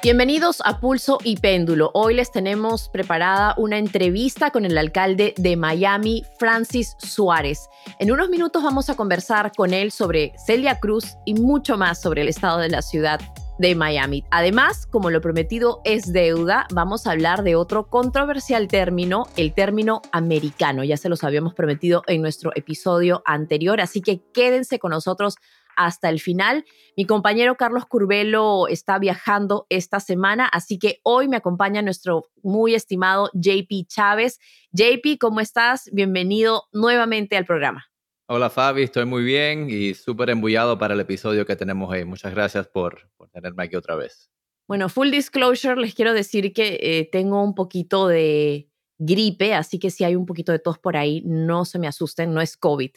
Bienvenidos a Pulso y Péndulo. Hoy les tenemos preparada una entrevista con el alcalde de Miami, Francis Suárez. En unos minutos vamos a conversar con él sobre Celia Cruz y mucho más sobre el estado de la ciudad de Miami. Además, como lo prometido es deuda, vamos a hablar de otro controversial término, el término americano. Ya se los habíamos prometido en nuestro episodio anterior, así que quédense con nosotros hasta el final. Mi compañero Carlos Curbelo está viajando esta semana, así que hoy me acompaña nuestro muy estimado JP Chávez. JP, ¿cómo estás? Bienvenido nuevamente al programa. Hola Fabi, estoy muy bien y súper embullado para el episodio que tenemos hoy. Muchas gracias por, por tenerme aquí otra vez. Bueno, full disclosure, les quiero decir que eh, tengo un poquito de gripe, así que si hay un poquito de tos por ahí, no se me asusten, no es COVID.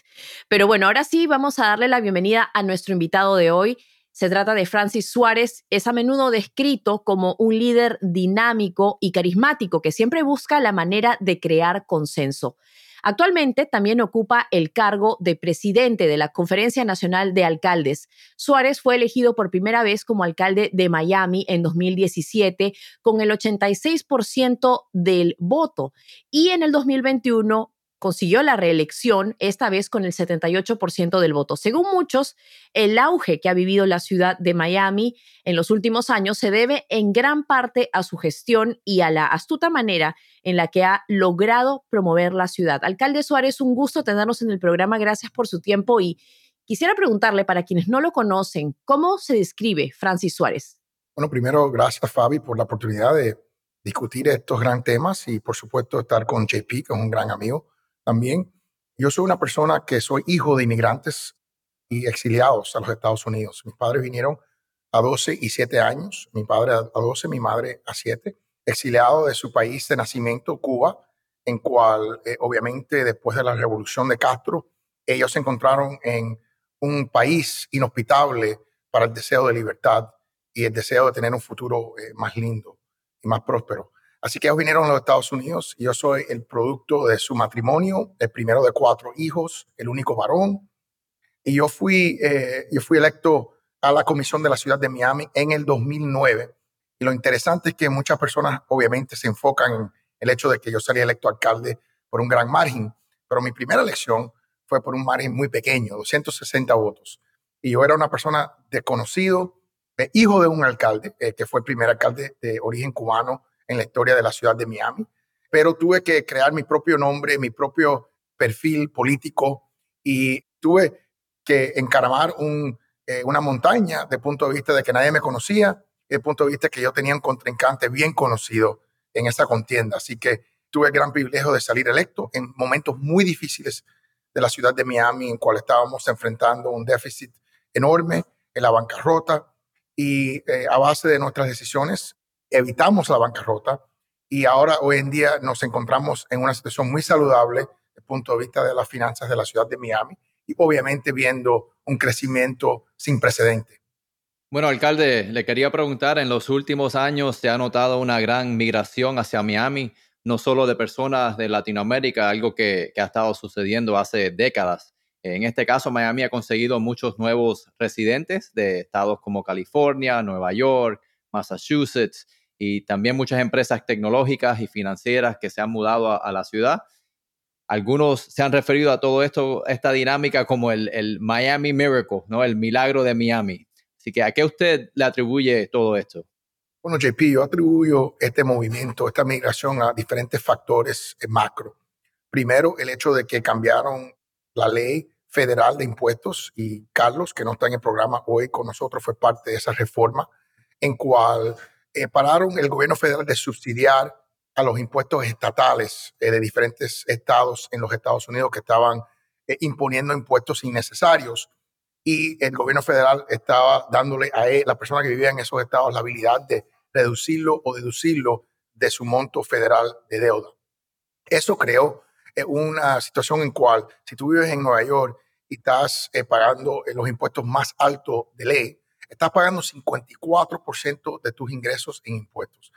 Pero bueno, ahora sí vamos a darle la bienvenida a nuestro invitado de hoy. Se trata de Francis Suárez, es a menudo descrito como un líder dinámico y carismático que siempre busca la manera de crear consenso. Actualmente también ocupa el cargo de presidente de la Conferencia Nacional de Alcaldes. Suárez fue elegido por primera vez como alcalde de Miami en 2017 con el 86% del voto y en el 2021 consiguió la reelección, esta vez con el 78% del voto. Según muchos, el auge que ha vivido la ciudad de Miami en los últimos años se debe en gran parte a su gestión y a la astuta manera en la que ha logrado promover la ciudad. Alcalde Suárez, un gusto tenernos en el programa. Gracias por su tiempo y quisiera preguntarle para quienes no lo conocen, ¿cómo se describe Francis Suárez? Bueno, primero, gracias Fabi por la oportunidad de discutir estos gran temas y por supuesto estar con JP, que es un gran amigo también. Yo soy una persona que soy hijo de inmigrantes y exiliados a los Estados Unidos. Mis padres vinieron a 12 y 7 años, mi padre a 12, mi madre a 7, exiliado de su país de nacimiento, Cuba, en cual eh, obviamente después de la revolución de Castro, ellos se encontraron en un país inhospitable para el deseo de libertad y el deseo de tener un futuro eh, más lindo y más próspero. Así que ellos vinieron a los Estados Unidos y yo soy el producto de su matrimonio, el primero de cuatro hijos, el único varón. Y yo fui, eh, yo fui electo a la comisión de la ciudad de Miami en el 2009. Y lo interesante es que muchas personas obviamente se enfocan en el hecho de que yo salí electo alcalde por un gran margen, pero mi primera elección fue por un margen muy pequeño, 260 votos. Y yo era una persona desconocido, eh, hijo de un alcalde, eh, que fue el primer alcalde de origen cubano en la historia de la ciudad de Miami, pero tuve que crear mi propio nombre, mi propio perfil político y tuve que encaramar eh, una montaña de punto de vista de que nadie me conocía, de punto de vista que yo tenía un contrincante bien conocido en esa contienda. Así que tuve el gran privilegio de salir electo en momentos muy difíciles de la ciudad de Miami, en cual estábamos enfrentando un déficit enorme en la bancarrota y eh, a base de nuestras decisiones evitamos la bancarrota y ahora hoy en día nos encontramos en una situación muy saludable desde el punto de vista de las finanzas de la ciudad de Miami y obviamente viendo un crecimiento sin precedente. Bueno, alcalde, le quería preguntar, en los últimos años se ha notado una gran migración hacia Miami, no solo de personas de Latinoamérica, algo que, que ha estado sucediendo hace décadas. En este caso, Miami ha conseguido muchos nuevos residentes de estados como California, Nueva York, Massachusetts y también muchas empresas tecnológicas y financieras que se han mudado a, la ciudad. Algunos se han referido a todo esto, esta dinámica como el, el, Miami Miracle, ¿no? El milagro de Miami. Así que, ¿a qué usted le atribuye todo esto? Bueno, JP, yo atribuyo este movimiento, esta migración a diferentes factores macro. Primero, el hecho de que cambiaron la ley federal de impuestos y Carlos, que no está en el programa hoy con nosotros, fue parte de esa reforma en cual eh, pararon el gobierno federal de subsidiar a los impuestos estatales eh, de diferentes estados en los Estados Unidos que estaban eh, imponiendo impuestos innecesarios y el gobierno federal estaba dándole a la persona que vivía en esos estados la habilidad de reducirlo o deducirlo de su monto federal de deuda. Eso creó una situación en cual si tú vives en Nueva York y estás pagando los impuestos más altos de ley, estás pagando 54% de tus ingresos en impuestos.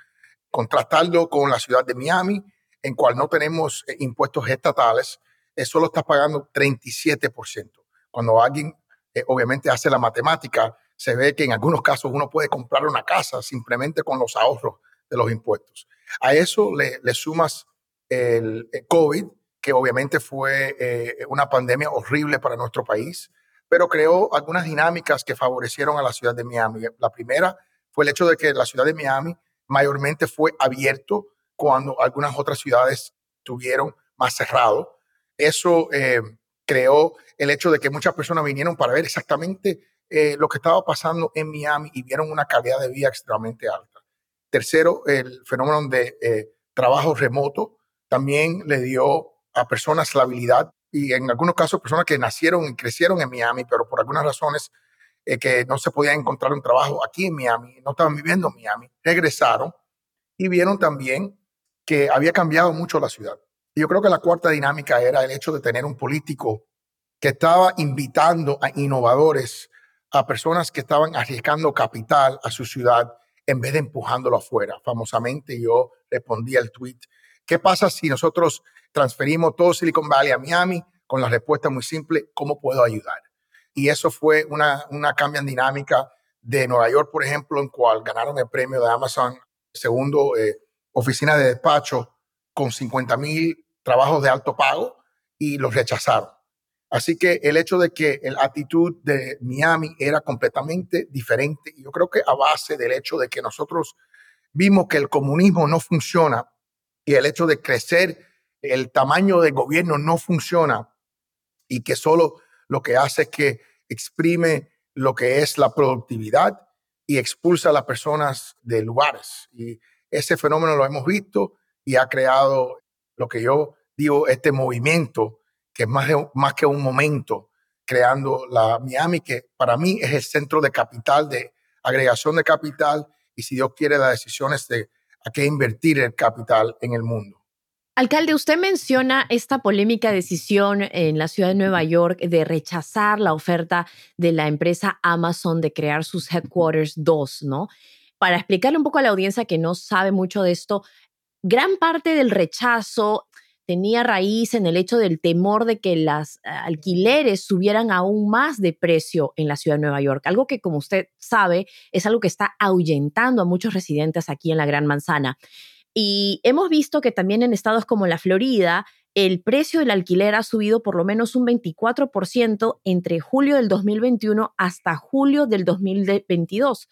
Contrastarlo con la ciudad de Miami, en cual no tenemos eh, impuestos estatales, eh, solo estás pagando 37%. Cuando alguien eh, obviamente hace la matemática, se ve que en algunos casos uno puede comprar una casa simplemente con los ahorros de los impuestos. A eso le, sumas el, COVID, que obviamente fue una pandemia horrible para nuestro país, pero creó algunas dinámicas que favorecieron a la ciudad de Miami. La primera fue el hecho de que la ciudad de Miami mayormente fue abierto cuando algunas otras ciudades tuvieron más cerrado. Eso eh, creó el hecho de que muchas personas vinieron para ver exactamente eh, lo que estaba pasando en Miami y vieron una calidad de vida extremadamente alta. Tercero, el fenómeno de eh, trabajo remoto también le dio a personas la habilidad y en algunos casos personas que nacieron y crecieron en Miami, pero por algunas razones eh, que no se podía encontrar un trabajo aquí en Miami, no estaban viviendo en Miami, regresaron y vieron también que había cambiado mucho la ciudad. Y yo creo que la cuarta dinámica era el hecho de tener un político que estaba invitando a innovadores, a personas que estaban arriesgando capital a su ciudad en vez de empujándolo afuera. Famosamente yo respondí al tweet, ¿qué pasa si nosotros transferimos todo Silicon Valley a Miami con la respuesta muy simple, ¿cómo puedo ayudar? Y eso fue una, una cambio en dinámica de Nueva York, por ejemplo, en cual ganaron el premio de Amazon, segundo eh, oficina de despacho con 50 mil trabajos de alto pago y los rechazaron. Así que el hecho de que la actitud de Miami era completamente diferente, yo creo que a base del hecho de que nosotros vimos que el comunismo no funciona y el hecho de crecer, el tamaño del gobierno no funciona y que solo lo que hace es que exprime lo que es la productividad y expulsa a las personas de lugares. Y ese fenómeno lo hemos visto y ha creado lo que yo digo, este movimiento que es más, más que un momento creando la Miami, que para mí es el centro de capital, de agregación de capital y si Dios quiere las decisiones de a qué invertir el capital en el mundo. Alcalde, usted menciona esta polémica decisión en la ciudad de Nueva York de rechazar la oferta de la empresa Amazon de crear sus headquarters 2, ¿no? Para explicarle un poco a la audiencia que no sabe mucho de esto, gran parte del rechazo tenía raíz en el hecho del temor de que las eh, alquileres subieran aún más de precio en la ciudad de Nueva York, algo que como usted sabe es algo que está ahuyentando a muchos residentes aquí en la Gran Manzana. Y hemos visto que también en estados como la Florida, el precio del alquiler ha subido por lo menos un 24% entre julio del 2021 hasta julio del 2022.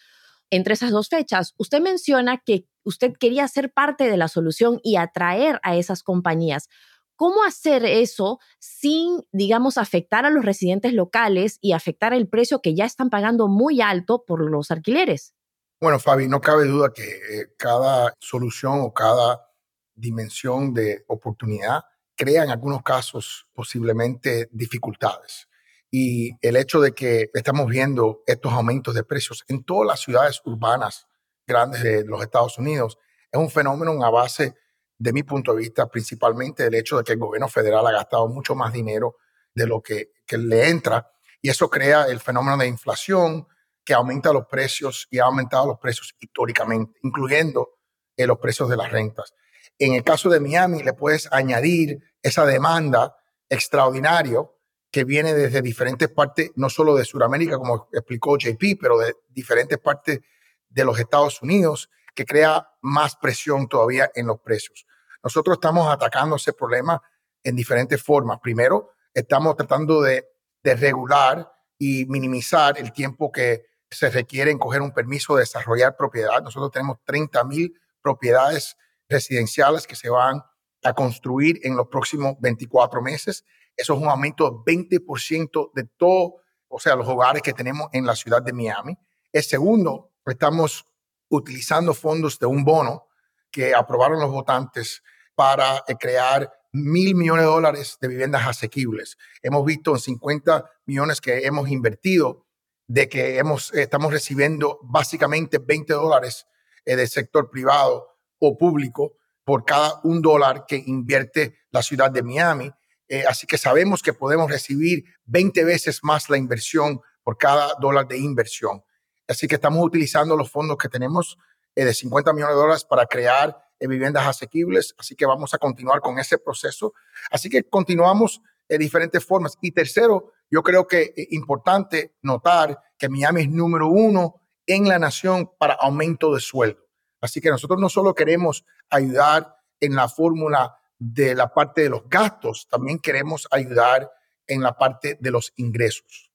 Entre esas dos fechas, usted menciona que usted quería ser parte de la solución y atraer a esas compañías. ¿Cómo hacer eso sin, digamos, afectar a los residentes locales y afectar el precio que ya están pagando muy alto por los alquileres? Bueno, Fabi, no cabe duda que eh, cada solución o cada dimensión de oportunidad crea en algunos casos posiblemente dificultades. Y el hecho de que estamos viendo estos aumentos de precios en todas las ciudades urbanas grandes de los Estados Unidos. Es un fenómeno a base, de mi punto de vista, principalmente del hecho de que el gobierno federal ha gastado mucho más dinero de lo que, le entra y eso crea el fenómeno de inflación que aumenta los precios y ha aumentado los precios históricamente, incluyendo eh, los precios de las rentas. En el caso de Miami, le puedes añadir esa demanda extraordinario que viene desde diferentes partes, no solo de Sudamérica, como explicó JP, pero de diferentes partes de los Estados Unidos que crea más presión todavía en los precios. Nosotros estamos atacando ese problema en diferentes formas. Primero, estamos tratando de, regular y minimizar el tiempo que se requiere en coger un permiso de desarrollar propiedad. Nosotros tenemos 30 mil propiedades residenciales que se van a construir en los próximos 24 meses. Eso es un aumento de 20% de todo, o sea, los hogares que tenemos en la ciudad de Miami. El segundo, estamos utilizando fondos de un bono que aprobaron los votantes para eh, crear mil millones de dólares de viviendas asequibles. Hemos visto en 50 millones que hemos invertido de que estamos recibiendo básicamente 20 dólares eh, del sector privado o público por cada un dólar que invierte la ciudad de Miami. Eh, así que sabemos que podemos recibir 20 veces más la inversión por cada dólar de inversión. Así que estamos utilizando los fondos que tenemos eh, de 50 millones de dólares para crear viviendas asequibles. Así que vamos a continuar con ese proceso. Así que continuamos de diferentes formas. Y tercero, yo creo que es importante notar que Miami es número uno en la nación para aumento de sueldo. Así que nosotros no solo queremos ayudar en la fórmula de la parte de los gastos, también queremos ayudar en la parte de los ingresos.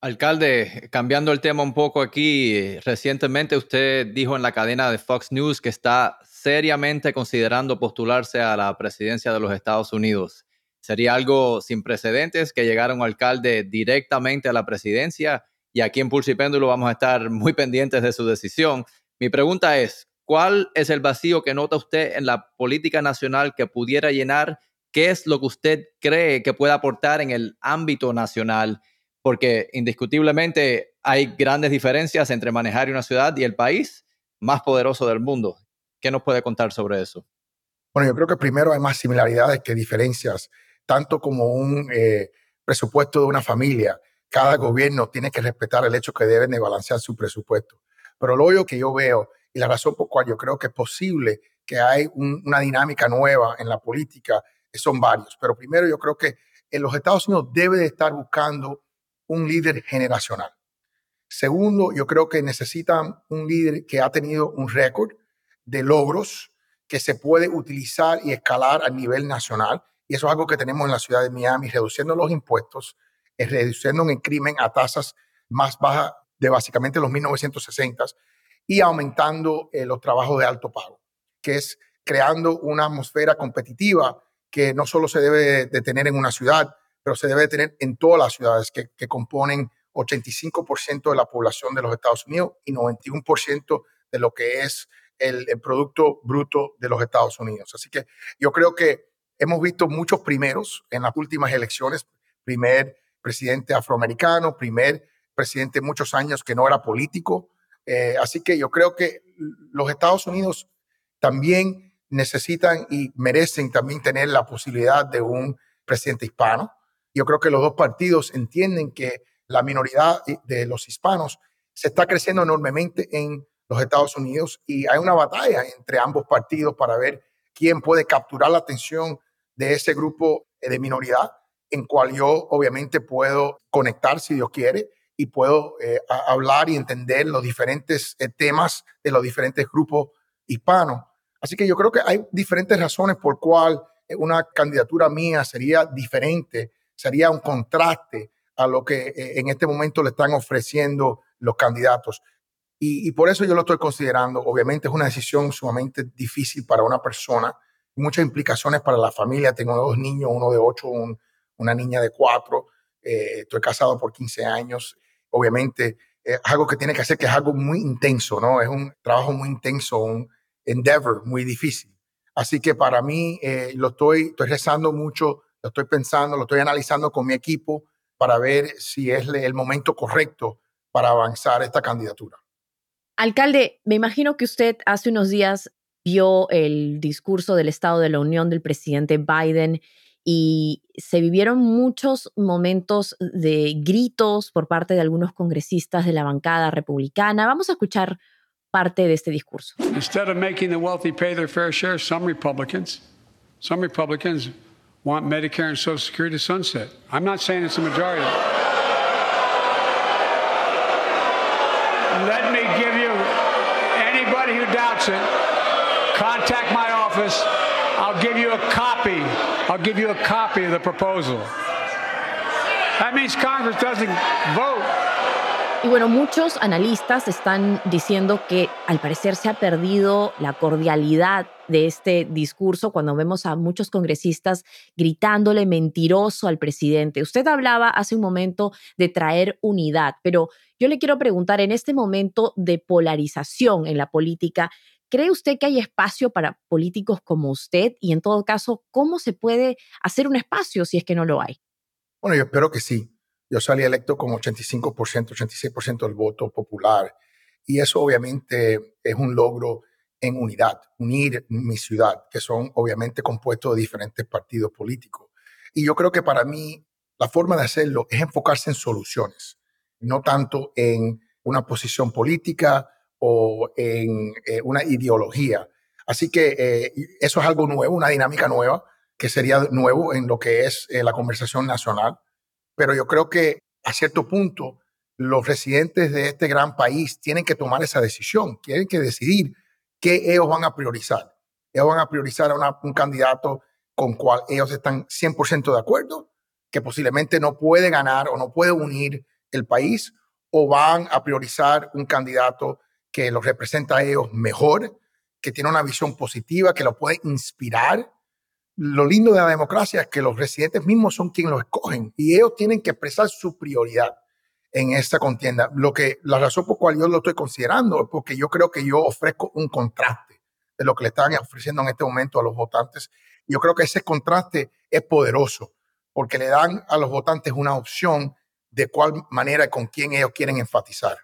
Alcalde, cambiando el tema un poco aquí, recientemente usted dijo en la cadena de Fox News que está seriamente considerando postularse a la presidencia de los Estados Unidos. Sería algo sin precedentes que llegara un alcalde directamente a la presidencia y aquí en Pulso y Péndulo vamos a estar muy pendientes de su decisión. Mi pregunta es, ¿cuál es el vacío que nota usted en la política nacional que pudiera llenar? ¿Qué es lo que usted cree que puede aportar en el ámbito nacional? porque indiscutiblemente hay grandes diferencias entre manejar una ciudad y el país más poderoso del mundo. ¿Qué nos puede contar sobre eso? Bueno, yo creo que primero hay más similaridades que diferencias, tanto como un eh, presupuesto de una familia. Cada gobierno tiene que respetar el hecho que deben de balancear su presupuesto. Pero lo obvio que yo veo y la razón por cual yo creo que es posible que hay una dinámica nueva en la política son varios. Pero primero yo creo que en los Estados Unidos debe de estar buscando un líder generacional. Segundo, yo creo que necesitan un líder que ha tenido un récord de logros que se puede utilizar y escalar a nivel nacional. Y eso es algo que tenemos en la ciudad de Miami, reduciendo los impuestos, eh, reduciendo el crimen a tasas más bajas de básicamente los 1960 y aumentando eh, los trabajos de alto pago, que es creando una atmósfera competitiva que no solo se debe de tener en una ciudad, pero se debe tener en todas las ciudades que, que componen 85% de la población de los Estados Unidos y 91% de lo que es el, Producto Bruto de los Estados Unidos. Así que yo creo que hemos visto muchos primeros en las últimas elecciones. Primer presidente afroamericano, primer presidente muchos años que no era político. Eh, así que yo creo que los Estados Unidos también necesitan y merecen también tener la posibilidad de un presidente hispano. Yo creo que los dos partidos entienden que la minoría de los hispanos se está creciendo enormemente en los Estados Unidos y hay una batalla entre ambos partidos para ver quién puede capturar la atención de ese grupo de minoría, en cual yo obviamente puedo conectar si Dios quiere y puedo eh, hablar y entender los diferentes eh, temas de los diferentes grupos hispanos. Así que yo creo que hay diferentes razones por cual una candidatura mía sería diferente sería un contraste a lo que eh, en este momento le están ofreciendo los candidatos. Y, por eso yo lo estoy considerando. Obviamente es una decisión sumamente difícil para una persona, muchas implicaciones para la familia. Tengo dos niños, uno de ocho, una niña de cuatro. Eh, estoy casado por 15 años. Obviamente es algo que tiene que hacer, que es algo muy intenso, ¿no? Es un trabajo muy intenso, un endeavor muy difícil. Así que para mí eh, lo estoy, estoy rezando mucho lo estoy pensando, lo estoy analizando con mi equipo para ver si es el momento correcto para avanzar esta candidatura. Alcalde, me imagino que usted hace unos días vio el discurso del Estado de la Unión del presidente Biden y se vivieron muchos momentos de gritos por parte de algunos congresistas de la bancada republicana. Vamos a escuchar parte de este discurso. Instead of making the wealthy pay their fair share, some Republicans, some Republicans want Medicare and Social Security to sunset. I'm not saying it's a majority. Let me give you anybody who doubts it, I'll give you a copy. I'll give you a copy of the proposal. That means Congress doesn't vote Y bueno, muchos analistas están diciendo que al parecer se ha perdido la cordialidad de este discurso cuando vemos a muchos congresistas gritándole mentiroso al presidente. Usted hablaba hace un momento de traer unidad, pero yo le quiero preguntar, en este momento de polarización en la política, ¿cree usted que hay espacio para políticos como usted? Y en todo caso, ¿cómo se puede hacer un espacio si es que no lo hay? Bueno, yo espero que sí. Yo salí electo con 85%, 86% del voto popular. Y eso obviamente es un logro en unidad, unir mi ciudad, que son obviamente compuestos de diferentes partidos políticos. Y yo creo que para mí la forma de hacerlo es enfocarse en soluciones, no tanto en una posición política o en eh, una ideología. Así que eh, eso es algo nuevo, una dinámica nueva, que sería nuevo en lo que es eh, la conversación nacional pero yo creo que a cierto punto los residentes de este gran país tienen que tomar esa decisión, tienen que decidir qué ellos van a priorizar. Ellos van a priorizar a un candidato con cual ellos están 100% de acuerdo, que posiblemente no puede ganar o no puede unir el país, o van a priorizar un candidato que los representa a ellos mejor, que tiene una visión positiva, que lo puede inspirar. Lo lindo de la democracia es que los residentes mismos son quienes lo escogen y ellos tienen que expresar su prioridad en esta contienda. Lo que, la razón por la cual yo lo estoy considerando es porque yo creo que yo ofrezco un contraste de lo que le están ofreciendo en este momento a los votantes. Yo creo que ese contraste es poderoso porque le dan a los votantes una opción de cuál manera y con quién ellos quieren enfatizar.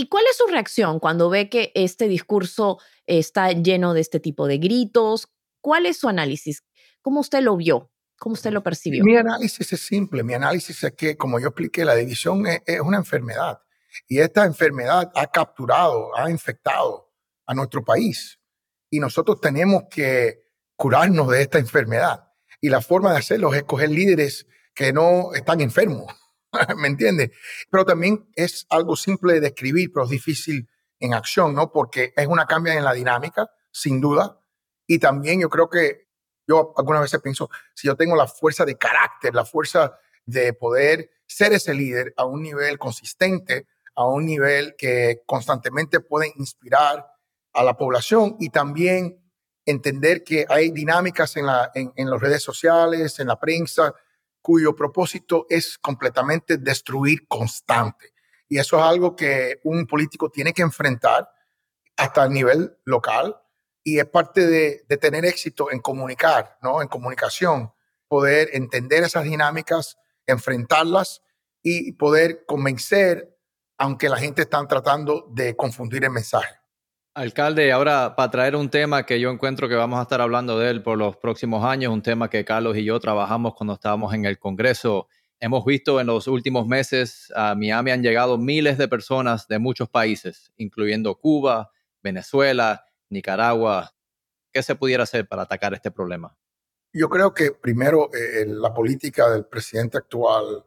¿Y cuál es su reacción cuando ve que este discurso está lleno de este tipo de gritos? ¿Cuál es su análisis? ¿Cómo usted lo vio? ¿Cómo usted lo percibió? Mi análisis es simple. Mi análisis es que, como yo expliqué, la división es, una enfermedad. Y esta enfermedad ha capturado, ha infectado a nuestro país. Y nosotros tenemos que curarnos de esta enfermedad. Y la forma de hacerlo es escoger líderes que no están enfermos. ¿Me entiende? Pero también es algo simple de escribir, pero es difícil en acción, ¿no? Porque es una cambia en la dinámica, sin duda. Y también yo creo que yo algunas veces pienso, si yo tengo la fuerza de carácter, la fuerza de poder ser ese líder a un nivel consistente, a un nivel que constantemente puede inspirar a la población y también entender que hay dinámicas en, la, en, en las redes sociales, en la prensa, cuyo propósito es completamente destruir constante. Y eso es algo que un político tiene que enfrentar hasta el nivel local, y es parte de, tener éxito en comunicar, ¿no? En comunicación, poder entender esas dinámicas, enfrentarlas y poder convencer, aunque la gente está tratando de confundir el mensaje. Alcalde, ahora para traer un tema que yo encuentro que vamos a estar hablando de él por los próximos años, un tema que Carlos y yo trabajamos cuando estábamos en el Congreso. Hemos visto en los últimos meses a Miami han llegado miles de personas de muchos países, incluyendo Cuba, Venezuela, Nicaragua, ¿qué se pudiera hacer para atacar este problema? Yo creo que primero eh, la política del presidente actual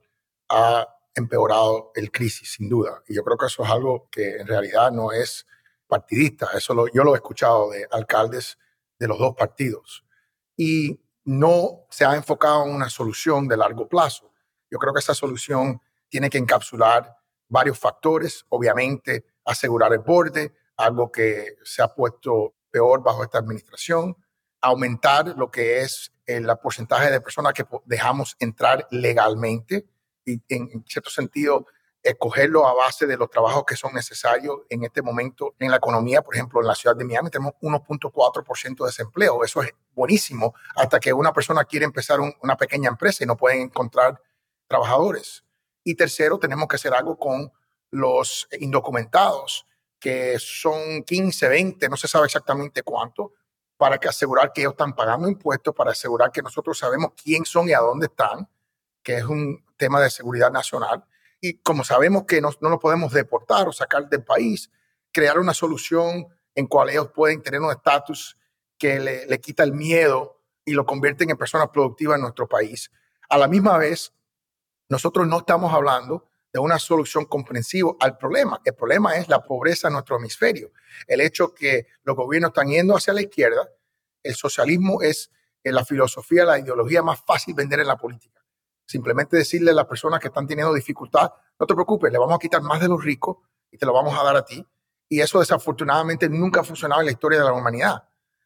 ha empeorado el crisis, sin duda. Y yo creo que eso es algo que en realidad no es partidista. Eso yo lo he escuchado de alcaldes de los dos partidos. Y no se ha enfocado en una solución de largo plazo. Yo creo que esa solución tiene que encapsular varios factores. Obviamente, asegurar el borde, algo que se ha puesto peor bajo esta administración, aumentar lo que es el porcentaje de personas que dejamos entrar legalmente y en, cierto sentido escogerlo a base de los trabajos que son necesarios en este momento en la economía. Por ejemplo, en la ciudad de Miami tenemos 1.4% de desempleo. Eso es buenísimo hasta que una persona quiere empezar una pequeña empresa y no pueden encontrar trabajadores. Y tercero, tenemos que hacer algo con los indocumentados que son 15, 20, no se sabe exactamente cuánto, para que asegurar que ellos están pagando impuestos, para asegurar que nosotros sabemos quién son y a dónde están, que es un tema de seguridad nacional. Y como sabemos que no, no los podemos deportar o sacar del país, crear una solución en cual ellos pueden tener un estatus que le, le quita el miedo y lo convierten en personas productivas en nuestro país. A la misma vez, nosotros no estamos hablando de una solución comprensiva al problema. El problema es la pobreza en nuestro hemisferio. El hecho que los gobiernos están yendo hacia la izquierda, el socialismo es eh, la filosofía, la ideología más fácil vender en la política. Simplemente decirle a las personas que están teniendo dificultad, no te preocupes, le vamos a quitar más de los ricos y te lo vamos a dar a ti. Y eso desafortunadamente nunca ha funcionado en la historia de la humanidad.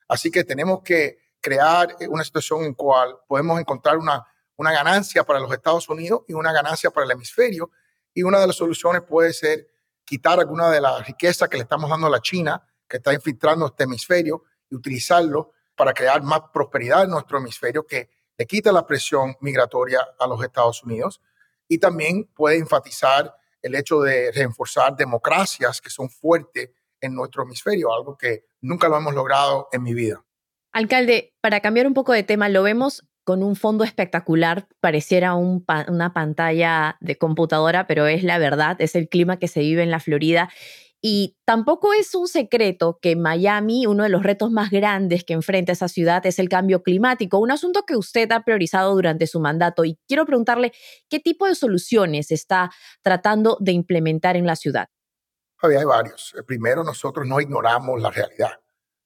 Así que tenemos que crear eh, una situación en cual podemos encontrar una, una ganancia para los Estados Unidos y una ganancia para el hemisferio y una de las soluciones puede ser quitar alguna de la riqueza que le estamos dando a la China, que está infiltrando este hemisferio, y utilizarlo para crear más prosperidad en nuestro hemisferio, que le quita la presión migratoria a los Estados Unidos. Y también puede enfatizar el hecho de reforzar democracias que son fuertes en nuestro hemisferio, algo que nunca lo hemos logrado en mi vida. Alcalde, para cambiar un poco de tema, lo vemos con un fondo espectacular, pareciera una pantalla de computadora, pero es la verdad, es el clima que se vive en la Florida. Y tampoco es un secreto que Miami, uno de los retos más grandes que enfrenta esa ciudad es el cambio climático, un asunto que usted ha priorizado durante su mandato. Y quiero preguntarle, ¿qué tipo de soluciones está tratando de implementar en la ciudad? hay varios. Eh, primero, nosotros no ignoramos la realidad.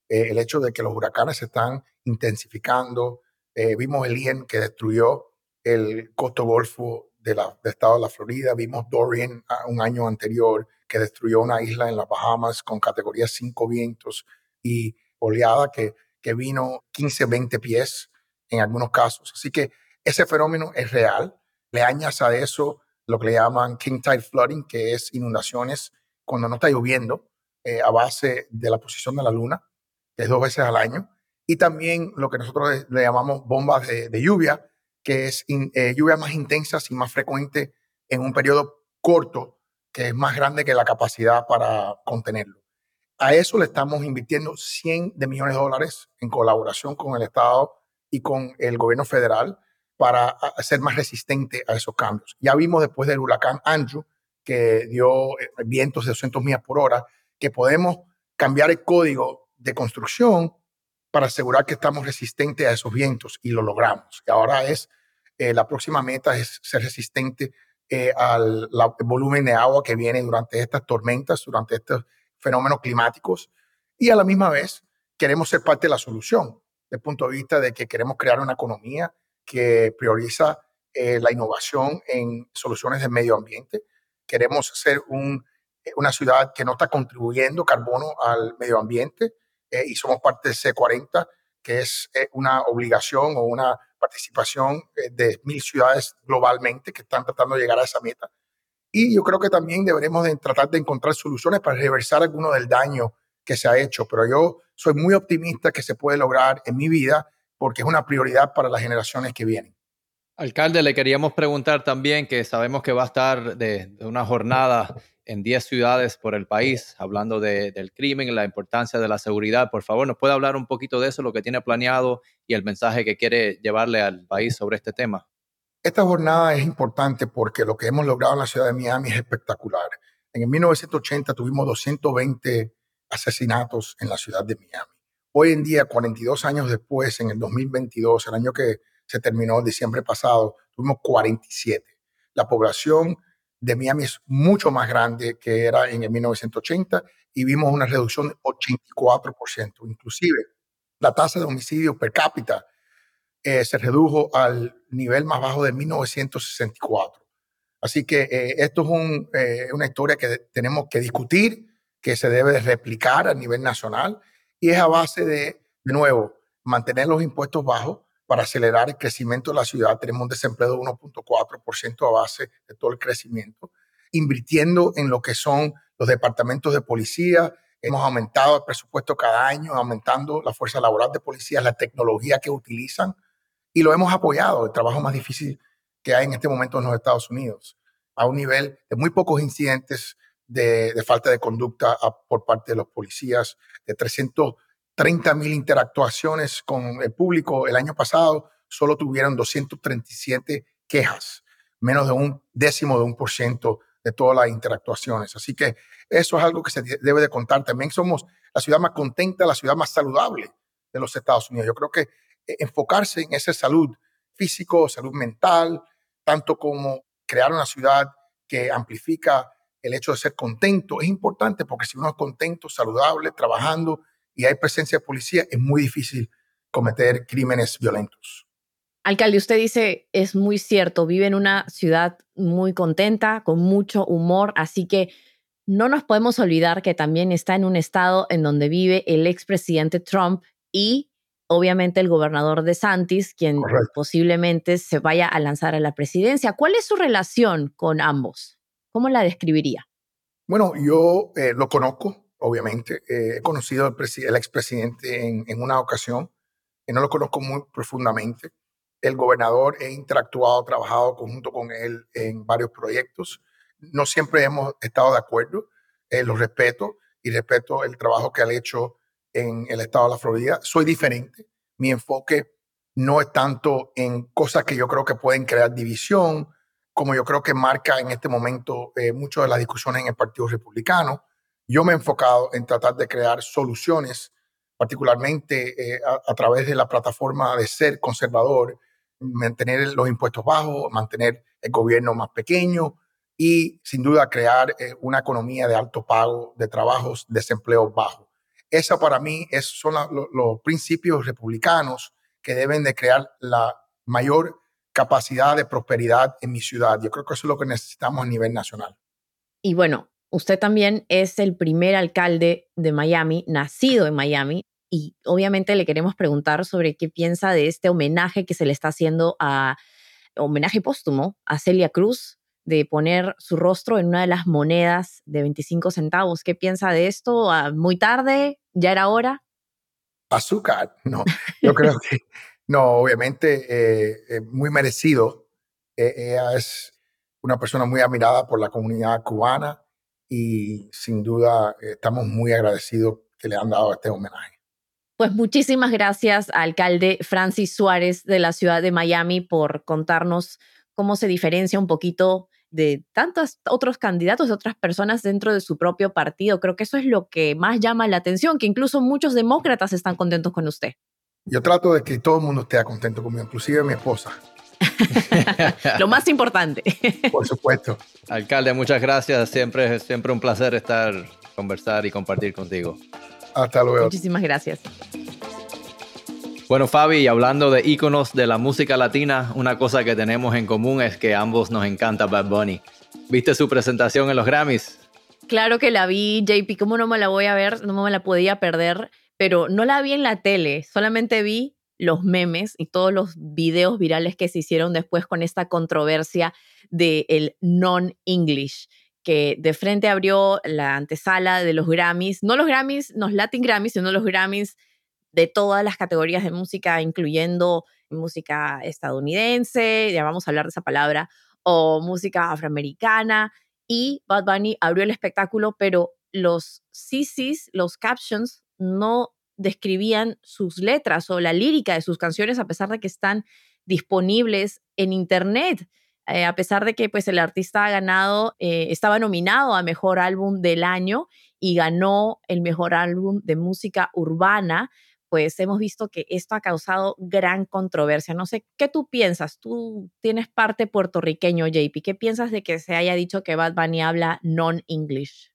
Eh, el hecho de que los huracanes se están intensificando. Eh, vimos el IEN que destruyó el costo golfo de la, del estado de la Florida. Vimos Dorian ah, un año anterior que destruyó una isla en las Bahamas con categoría 5 vientos y oleada que, que vino 15, 20 pies en algunos casos. Así que ese fenómeno es real. Le añas a eso lo que le llaman king tide flooding, que es inundaciones cuando no está lloviendo eh, a base de la posición de la luna, que es dos veces al año. Y también lo que nosotros le llamamos bombas de, lluvia, que es eh, lluvia más intensa y más frecuente en un periodo corto que es más grande que la capacidad para contenerlo. A eso le estamos invirtiendo 100 de millones de dólares en colaboración con el Estado y con el gobierno federal para ser más resistente a esos cambios. Ya vimos después del huracán Andrew, que dio eh, vientos de 200 millas por hora, que podemos cambiar el código de construcción para asegurar que estamos resistentes a esos vientos y lo logramos. Y ahora es, eh, la próxima meta es ser resistente eh, al volumen de agua que viene durante estas tormentas, durante estos fenómenos climáticos. Y a la misma vez queremos ser parte de la solución, desde el punto de vista de que queremos crear una economía que prioriza eh, la innovación en soluciones de medio ambiente. Queremos ser un, eh, una ciudad que no está contribuyendo carbono al medio ambiente y somos parte de C40, que es una obligación o una participación eh, de mil ciudades globalmente que están tratando de llegar a esa meta. Y yo creo que también deberemos de tratar de encontrar soluciones para reversar alguno del daño que se ha hecho. Pero yo soy muy optimista que se puede lograr en mi vida porque es una prioridad para las generaciones que vienen. Alcalde, le queríamos preguntar también que sabemos que va a estar de, de una jornada en 10 ciudades por el país, hablando del crimen la importancia de la seguridad. Por favor, ¿nos puede hablar un poquito de eso, lo que tiene planeado y el mensaje que quiere llevarle al país sobre este tema? Esta jornada es importante porque lo que hemos logrado en la ciudad de Miami es espectacular. En el 1980 tuvimos 220 asesinatos en la ciudad de Miami. Hoy en día, 42 años después, en el 2022, el año que se terminó diciembre pasado, tuvimos 47. La población de Miami es mucho más grande que era en el 1980 y vimos una reducción de 84%. Inclusive la tasa de homicidio per cápita eh, se redujo al nivel más bajo de 1964. Así que eh, esto es eh, una historia que tenemos que discutir, que se debe de replicar a nivel nacional y es a base de, de nuevo, mantener los impuestos bajos, para acelerar el crecimiento de la ciudad. Tenemos un desempleo de 1.4% a base de todo el crecimiento, invirtiendo en lo que son los departamentos de policía. Hemos aumentado el presupuesto cada año, aumentando la fuerza laboral de policías, la tecnología que utilizan y lo hemos apoyado, el trabajo más difícil que hay en este momento en los Estados Unidos, a un nivel de muy pocos incidentes de, falta de conducta por parte de los policías, de 300 30 mil interactuaciones con el público. El año pasado solo tuvieron 237 quejas, menos de un décimo de un por ciento de todas las interactuaciones. Así que eso es algo que se debe de contar. También somos la ciudad más contenta, la ciudad más saludable de los Estados Unidos. Yo creo que eh, enfocarse en esa salud físico, salud mental, tanto como crear una ciudad que amplifica el hecho de ser contento, es importante porque si uno es contento, saludable, trabajando, y hay presencia de policía, es muy difícil cometer crímenes violentos. Alcalde, usted dice, es muy cierto, vive en una ciudad muy contenta, con mucho humor, así que no nos podemos olvidar que también está en un estado en donde vive el expresidente Trump y obviamente el gobernador de Santis, quien posiblemente se vaya a lanzar a la presidencia. ¿Cuál es su relación con ambos? ¿Cómo la describiría? Bueno, yo eh, lo conozco, obviamente. Eh, he conocido al el expresidente en, una ocasión, y no lo conozco muy profundamente. El gobernador he interactuado, trabajado conjunto con él en varios proyectos. No siempre hemos estado de acuerdo, eh, lo respeto y respeto el trabajo que ha hecho en el estado de la Florida. Soy diferente. Mi enfoque no es tanto en cosas que yo creo que pueden crear división, como yo creo que marca en este momento eh, muchas de las discusiones en el Partido Republicano Yo me he enfocado en tratar de crear soluciones, particularmente eh, a, través de la plataforma de ser conservador, mantener los impuestos bajos, mantener el gobierno más pequeño y sin duda crear eh, una economía de alto pago, de trabajos, desempleo bajo. Esa para mí es, son los principios republicanos que deben de crear la mayor capacidad de prosperidad en mi ciudad. Yo creo que eso es lo que necesitamos a nivel nacional. Y bueno, usted también es el primer alcalde de Miami, nacido en Miami, y obviamente le queremos preguntar sobre qué piensa de este homenaje que se le está haciendo a, homenaje póstumo a Celia Cruz, de poner su rostro en una de las monedas de 25 centavos. ¿Qué piensa de esto? Ah, ¿Muy tarde? ¿Ya era hora? Azúcar, no. Yo creo que, no, obviamente, eh, eh, muy merecido. E, ella es una persona muy admirada por la comunidad cubana y sin duda estamos muy agradecidos que le han dado este homenaje. Pues muchísimas gracias, alcalde Francis Suárez de la ciudad de Miami, por contarnos cómo se diferencia un poquito de tantos otros candidatos, de otras personas dentro de su propio partido. Creo que eso es lo que más llama la atención, que incluso muchos demócratas están contentos con usted. Yo trato de que todo el mundo esté contento conmigo, inclusive mi esposa. lo más importante. Por supuesto. Alcalde, muchas gracias. Siempre es siempre un placer estar, conversar y compartir contigo. Hasta luego. Muchísimas gracias. Bueno, Fabi, hablando de íconos de la música latina, una cosa que tenemos en común es que ambos nos encanta Bad Bunny. ¿Viste su presentación en los Grammys? Claro que la vi, JP, ¿cómo no me la voy a ver? No me la podía perder, pero no la vi en la tele, solamente vi los memes y todos los videos virales que se hicieron después con esta controversia del non-English que de frente abrió la antesala de los Grammys, no los Grammys, no los Latin Grammys, sino los Grammys de todas las categorías de música, incluyendo música estadounidense, ya vamos a hablar de esa palabra, o música afroamericana. Y Bad Bunny abrió el espectáculo, pero los CCs, los captions, no describían sus letras o la lírica de sus canciones, a pesar de que están disponibles en Internet. Eh, a pesar de que pues, el artista ha ganado, eh, estaba nominado a Mejor Álbum del Año y ganó el Mejor Álbum de Música Urbana, pues hemos visto que esto ha causado gran controversia. No sé, ¿qué tú piensas? Tú tienes parte puertorriqueño, JP. ¿Qué piensas de que se haya dicho que Bad Bunny habla non-English?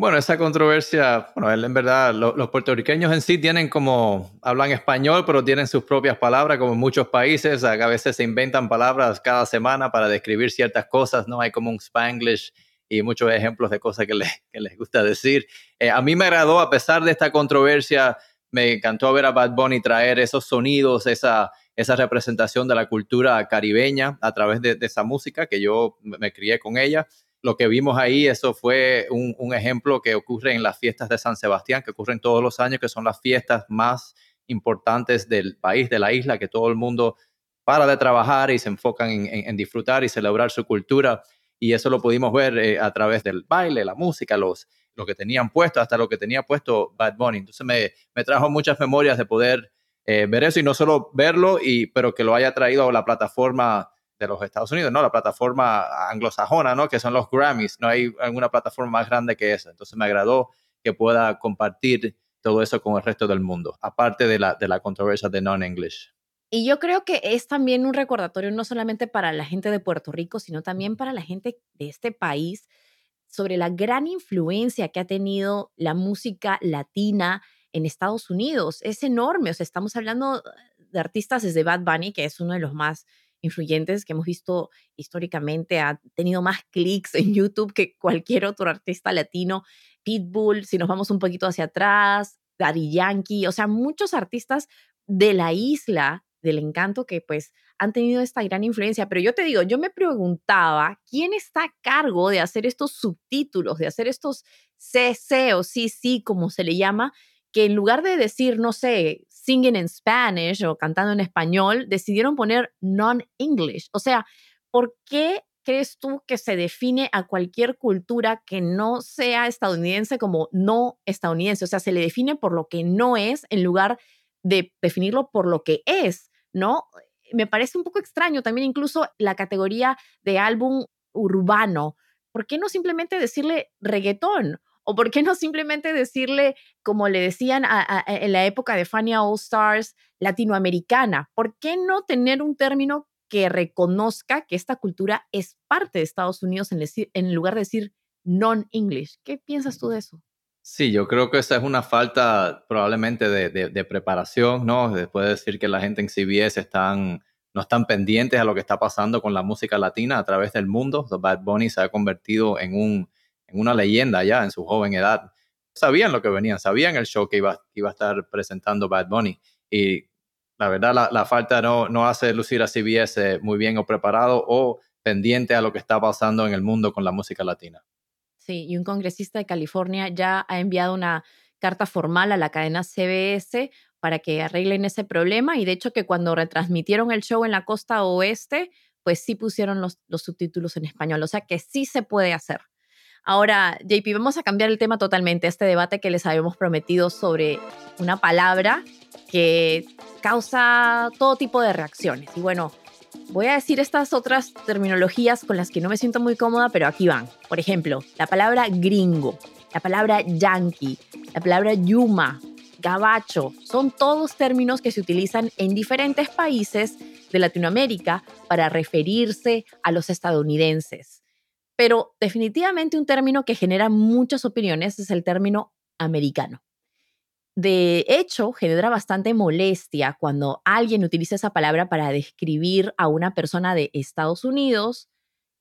Bueno, esa controversia, bueno, en verdad, los puertorriqueños en sí tienen como, hablan español, pero tienen sus propias palabras, como en muchos países, a veces se inventan palabras cada semana para describir ciertas cosas, ¿no? Hay como un spanglish y muchos ejemplos de cosas que, que les gusta decir. Eh, a mí me agradó, a pesar de esta controversia, me encantó ver a Bad Bunny traer esos sonidos, esa, esa representación de la cultura caribeña a través de, esa música que yo me crié con ella. Lo que vimos ahí, eso fue un, un, ejemplo que ocurre en las fiestas de San Sebastián, que ocurren todos los años, que son las fiestas más importantes del país, de la isla, que todo el mundo para de trabajar y se enfocan en, en, disfrutar y celebrar su cultura. Y eso lo pudimos ver eh, a través del baile, la música, los, lo que tenían puesto, hasta lo que tenía puesto Bad Bunny. Entonces me, me trajo muchas memorias de poder eh, ver eso y no solo verlo, y, pero que lo haya traído la plataforma de los Estados Unidos, ¿no? La plataforma anglosajona, ¿no? Que son los Grammys. No hay alguna plataforma más grande que esa. Entonces me agradó que pueda compartir todo eso con el resto del mundo, aparte de la, de la controversia de non-English. Y yo creo que es también un recordatorio no solamente para la gente de Puerto Rico, sino también para la gente de este país sobre la gran influencia que ha tenido la música latina en Estados Unidos. Es enorme, o sea, estamos hablando de artistas desde Bad Bunny, que es uno de los más influyentes que hemos visto históricamente, ha tenido más clics en YouTube que cualquier otro artista latino, Pitbull, si nos vamos un poquito hacia atrás, Daddy Yankee, o sea, muchos artistas de la isla del encanto que pues han tenido esta gran influencia. Pero yo te digo, yo me preguntaba, ¿quién está a cargo de hacer estos subtítulos, de hacer estos CC o CC, como se le llama, que en lugar de decir, no sé, singing in Spanish o cantando en español, decidieron poner non-English? O sea, ¿por qué crees tú que se define a cualquier cultura que no sea estadounidense como no estadounidense? O sea, se le define por lo que no es en lugar de definirlo por lo que es, ¿no? Me parece un poco extraño también incluso la categoría de álbum urbano. ¿Por qué no simplemente decirle reggaetón? ¿O por qué no simplemente decirle, como le decían en la época de Fania All Stars, latinoamericana? ¿Por qué no tener un término que reconozca que esta cultura es parte de Estados Unidos en, en lugar de decir non-English? ¿Qué piensas tú de eso? Sí, yo creo que esa es una falta probablemente de, preparación, ¿no? Después de decir que la gente en CBS están, no están pendientes a lo que está pasando con la música latina a través del mundo. Bad Bunny se ha convertido en, un, en una leyenda ya en su joven edad. Sabían lo que venían, sabían el show que iba, a estar presentando Bad Bunny. Y la verdad, la, falta no, no hace lucir a CBS muy bien o preparado o pendiente a lo que está pasando en el mundo con la música latina. Sí, y un congresista de California ya ha enviado una carta formal a la cadena CBS para que arreglen ese problema y de hecho que cuando retransmitieron el show en la costa oeste, pues sí pusieron los, los subtítulos en español, o sea que sí se puede hacer. Ahora, JP, vamos a cambiar el tema totalmente, este debate que les habíamos prometido sobre una palabra que causa todo tipo de reacciones. Y bueno, Voy a decir estas otras terminologías con las que no me siento muy cómoda, pero aquí van. Por ejemplo, la palabra gringo, la palabra yankee, la palabra yuma, gabacho, son todos términos que se utilizan en diferentes países de Latinoamérica para referirse a los estadounidenses. Pero definitivamente un término que genera muchas opiniones es el término americano. De hecho, genera bastante molestia cuando alguien utiliza esa palabra para describir a una persona de Estados Unidos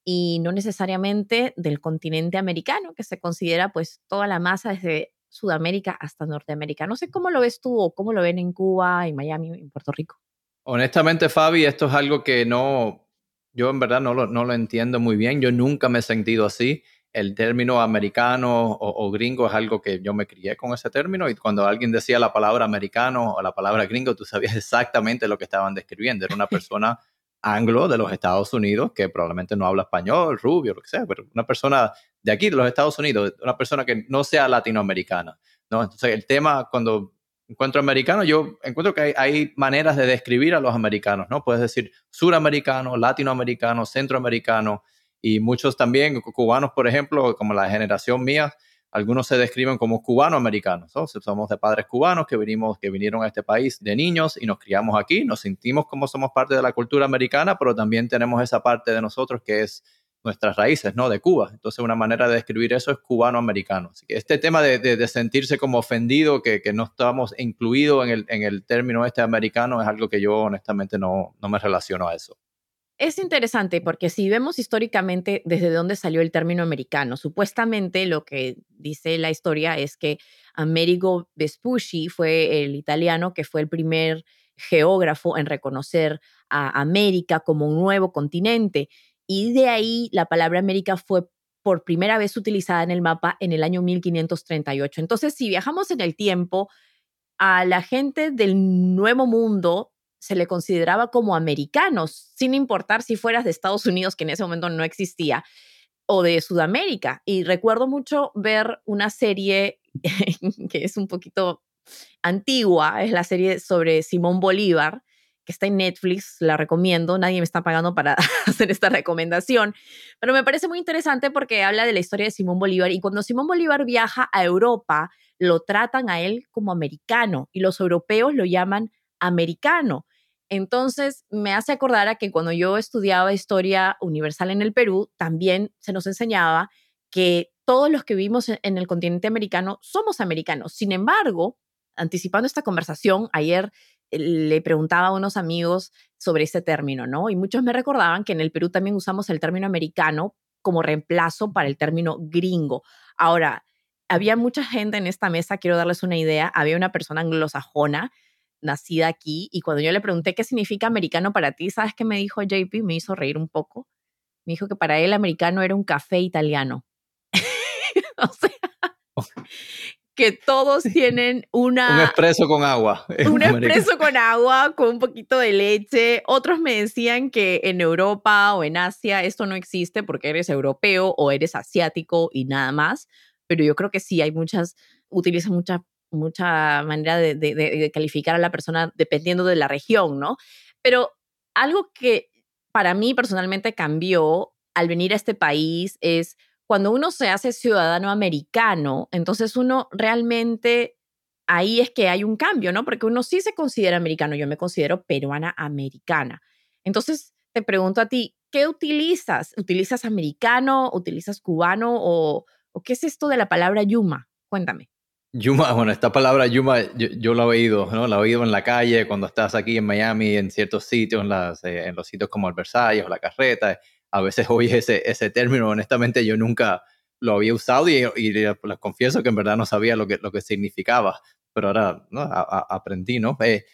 y no necesariamente del continente americano, que se considera pues toda la masa desde Sudamérica hasta Norteamérica. No sé cómo lo ves tú o cómo lo ven en Cuba, en Miami, en Puerto Rico. Honestamente, Fabi, esto es algo que no, yo en verdad no lo, no lo entiendo muy bien. Yo nunca me he sentido así el término americano o, gringo es algo que yo me crié con ese término y cuando alguien decía la palabra americano o la palabra gringo, tú sabías exactamente lo que estaban describiendo. Era una persona anglo de los Estados Unidos que probablemente no habla español, rubio, lo que sea, pero una persona de aquí, de los Estados Unidos, una persona que no sea latinoamericana. ¿no? Entonces, el tema, cuando encuentro americano, yo encuentro que hay, maneras de describir a los americanos, ¿no? Puedes decir suramericano, latinoamericano, centroamericano, y muchos también, cubanos, por ejemplo, como la generación mía, algunos se describen como cubano-americanos. Somos de padres cubanos que, vinimos, que vinieron a este país de niños y nos criamos aquí, nos sentimos como somos parte de la cultura americana, pero también tenemos esa parte de nosotros que es nuestras raíces, ¿no? De Cuba. Entonces, una manera de describir eso es cubano-americano. Este tema de, de, sentirse como ofendido, que, que, no estamos incluidos en el, en el término este americano, es algo que yo honestamente no, no me relaciono a eso. Es interesante porque si vemos históricamente desde dónde salió el término americano, supuestamente lo que dice la historia es que Amerigo Vespucci fue el italiano que fue el primer geógrafo en reconocer a América como un nuevo continente y de ahí la palabra América fue por primera vez utilizada en el mapa en el año 1538. Entonces, si viajamos en el tiempo, a la gente del Nuevo Mundo se le consideraba como americanos, sin importar si fueras de Estados Unidos, que en ese momento no existía, o de Sudamérica. Y recuerdo mucho ver una serie que es un poquito antigua, es la serie sobre Simón Bolívar, está en Netflix, la recomiendo, nadie me está pagando para hacer esta recomendación, pero me parece muy interesante porque habla de la historia de Simón Bolívar y cuando Simón Bolívar viaja a Europa, lo tratan a él como americano y los europeos lo llaman americano. Entonces, me hace acordar a que cuando yo estudiaba historia universal en el Perú, también se nos enseñaba que todos los que vivimos en el continente americano somos americanos. Sin embargo, anticipando esta conversación, ayer le preguntaba a unos amigos sobre este término, ¿no? Y muchos me recordaban que en el Perú también usamos el término americano como reemplazo para el término gringo. Ahora, había mucha gente en esta mesa, quiero darles una idea, había una persona anglosajona nacida aquí, y cuando yo le pregunté qué significa americano para ti, ¿sabes qué me dijo JP? Me hizo reír un poco. Me dijo que para él americano era un café italiano. o sea, oh. Que todos tienen una... Un espresso con agua. Un espresso con agua, con un poquito de leche. Otros me decían que en Europa o en Asia esto no existe porque eres europeo o eres asiático y nada más. Pero yo creo que sí, hay muchas, utilizan muchas mucha manera de, calificar a la persona dependiendo de la región, ¿no? Pero algo que para mí personalmente cambió al venir a este país es cuando uno se hace ciudadano americano, entonces uno realmente ahí es que hay un cambio, ¿no? Porque uno sí se considera americano, yo me considero peruana americana. Entonces, te pregunto a ti, ¿qué utilizas? ¿Utilizas americano? ¿Utilizas cubano? ¿O, qué es esto de la palabra yuma? Cuéntame. Yuma, bueno, esta palabra Yuma yo, la he oído, ¿no? La he oído en la calle cuando estás aquí en Miami, en ciertos sitios, en, las, eh, en los sitios como el Versalles o la Carreta. A veces oye ese, ese término, honestamente yo nunca lo había usado y, y les confieso que en verdad no sabía lo que, lo que significaba, pero ahora ¿no? aprendí, ¿no? Eh,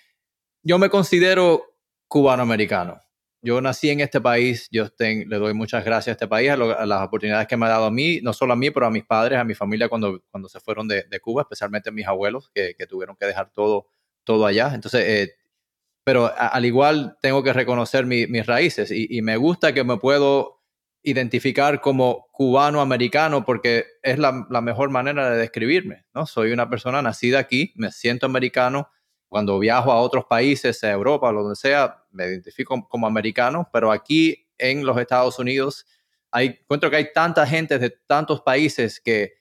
yo me considero cubano-americano yo nací en este país, yo le doy muchas gracias a este país, a, las oportunidades que me ha dado a mí, no solo a mí, pero a mis padres, a mi familia cuando, cuando se fueron de, Cuba, especialmente mis abuelos, que, tuvieron que dejar todo, todo allá. Entonces, eh, pero al igual tengo que reconocer mis raíces y, me gusta que me puedo identificar como cubano-americano porque es la, la, mejor manera de describirme, ¿no? Soy una persona nacida aquí, me siento americano, cuando viajo a otros países, a Europa, donde sea, me identifico como americano, pero aquí en los Estados Unidos hay, encuentro que hay tanta gente de tantos países que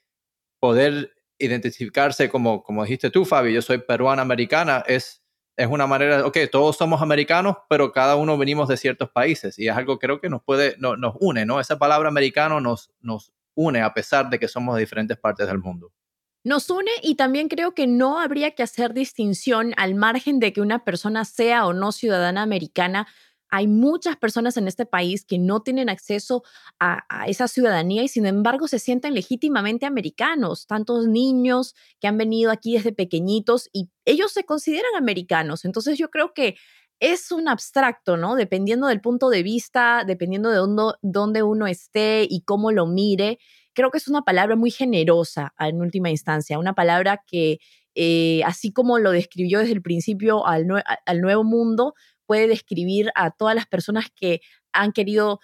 poder identificarse como, como dijiste tú, Fabi, yo soy peruana americana, es, es una manera, ok, todos somos americanos, pero cada uno venimos de ciertos países y es algo creo que nos puede, no, nos une, ¿no? Esa palabra americano nos, nos une a pesar de que somos de diferentes partes del mundo. Nos une y también creo que no habría que hacer distinción al margen de que una persona sea o no ciudadana americana. Hay muchas personas en este país que no tienen acceso a, esa ciudadanía y sin embargo se sienten legítimamente americanos. Tantos niños que han venido aquí desde pequeñitos y ellos se consideran americanos. Entonces yo creo que es un abstracto, ¿no? Dependiendo del punto de vista, dependiendo de dónde, dónde uno esté y cómo lo mire creo que es una palabra muy generosa en última instancia, una palabra que, eh, así como lo describió desde el principio al, al nuevo mundo, puede describir a todas las personas que han querido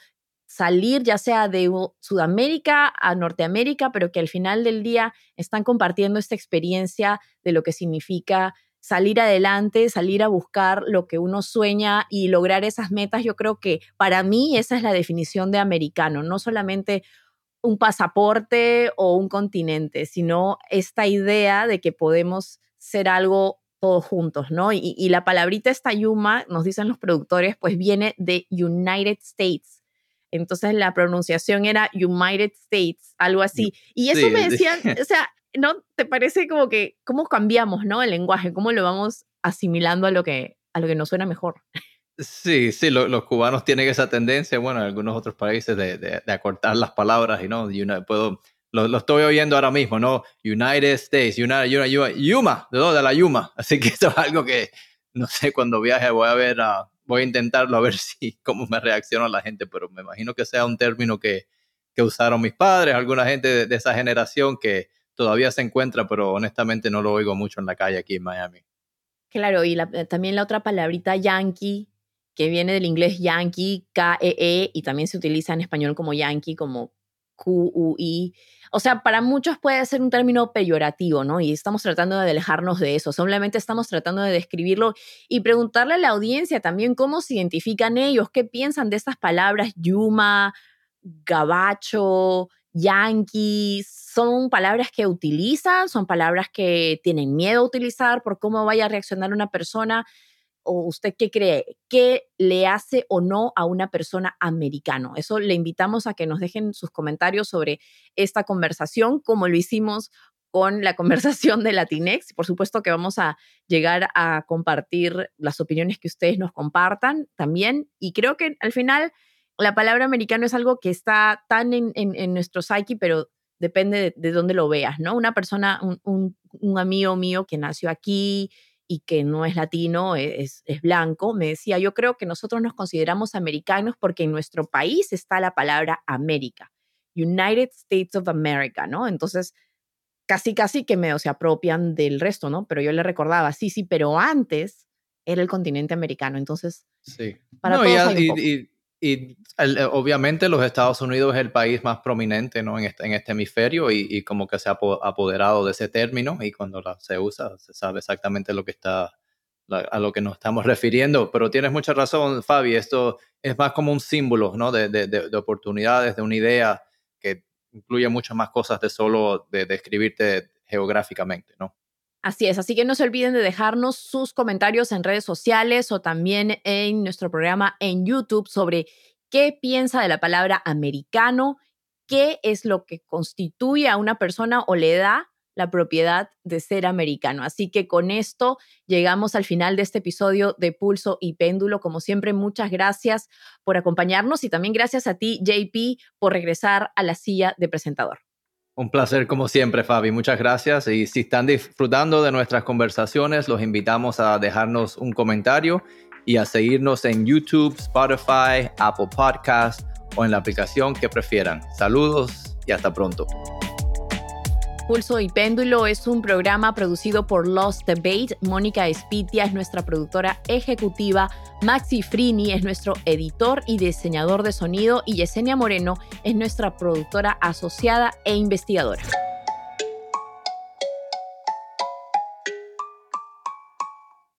salir ya sea de Sudamérica a Norteamérica, pero que al final del día están compartiendo esta experiencia de lo que significa salir adelante, salir a buscar lo que uno sueña y lograr esas metas. Yo creo que para mí esa es la definición de americano, no solamente un pasaporte o un continente, sino esta idea de que podemos ser algo todos juntos, ¿no? Y, la palabrita esta Yuma, nos dicen los productores, pues viene de United States. Entonces la pronunciación era United States, algo así. Y eso me decían, o sea, ¿no? ¿Te parece como que cómo cambiamos, ¿no? El lenguaje, cómo lo vamos asimilando a lo que, a lo que nos suena mejor. Sí, sí, los cubanos tienen esa tendencia, bueno, en algunos otros países de, de, acortar las palabras y no, y puedo, lo, estoy oyendo ahora mismo, ¿no? United States, United, Yuma, de, de la Yuma. Así que esto es algo que, no sé, cuando viaje voy a ver, voy a intentarlo a ver si, cómo me reacciona la gente, pero me imagino que sea un término que, que usaron mis padres, alguna gente de, esa generación que todavía se encuentra, pero honestamente no lo oigo mucho en la calle aquí en Miami. Claro, y también la otra palabrita yankee que viene del inglés yankee, K-E-E, -E, y también se utiliza en español como yankee, como Q-U-I. O sea, para muchos puede ser un término peyorativo, ¿no? Y estamos tratando de alejarnos de eso. Simplemente estamos tratando de describirlo y preguntarle a la audiencia también cómo se identifican ellos, qué piensan de estas palabras yuma, gabacho, yankee. ¿Son palabras que utilizan? ¿Son palabras que tienen miedo a utilizar por cómo vaya a reaccionar una persona? O usted qué cree? ¿Qué le hace o no a una persona americano? Eso le invitamos a que nos dejen sus comentarios sobre esta conversación, como lo hicimos con la conversación de Latinex. Por supuesto que vamos a llegar a compartir las opiniones que ustedes nos compartan también. Y creo que al final la palabra americano es algo que está tan en, nuestro psyche, pero depende de, dónde lo veas, ¿no? Una persona, un, un amigo mío que nació aquí, y que no es latino, e, es, es, blanco, me decía, yo creo que nosotros nos consideramos americanos porque en nuestro país está la palabra América, United States of America, ¿no? Entonces, casi, casi que me se apropian del resto, ¿no? Pero yo le recordaba, sí, sí, pero antes era el continente americano, entonces, sí. para todos hay y eh, obviamente los Estados Unidos es el país más prominente ¿no? en, este, en este hemisferio y, y, como que se ha apoderado de ese término y cuando se usa se sabe exactamente a lo que nos estamos refiriendo. Pero tienes mucha razón, Fabi, esto es más como un símbolo ¿no? de, de, de, oportunidades, de una idea que incluye muchas más cosas de solo de describirte geográficamente, ¿no? Así es, así que no se olviden de dejarnos sus comentarios en redes sociales o también en nuestro programa en YouTube sobre qué piensa de la palabra americano, qué es lo que constituye a una persona o le da la propiedad de ser americano. Así que con esto llegamos al final de este episodio de Pulso y Péndulo. Como siempre, muchas gracias por acompañarnos y también gracias a ti, JP, por regresar a la silla de presentador. Un placer como siempre, Fabi. Muchas gracias. Y si están disfrutando de nuestras conversaciones, los invitamos a dejarnos un comentario y a seguirnos en YouTube, Spotify, Apple Podcast o en la aplicación que prefieran. Saludos y hasta pronto. Pulso y Péndulo es un programa producido por Lost Debate. Mónica Espitia es nuestra productora ejecutiva. Maxi Frini es nuestro editor y diseñador de sonido. Y Yesenia Moreno es nuestra productora asociada e investigadora.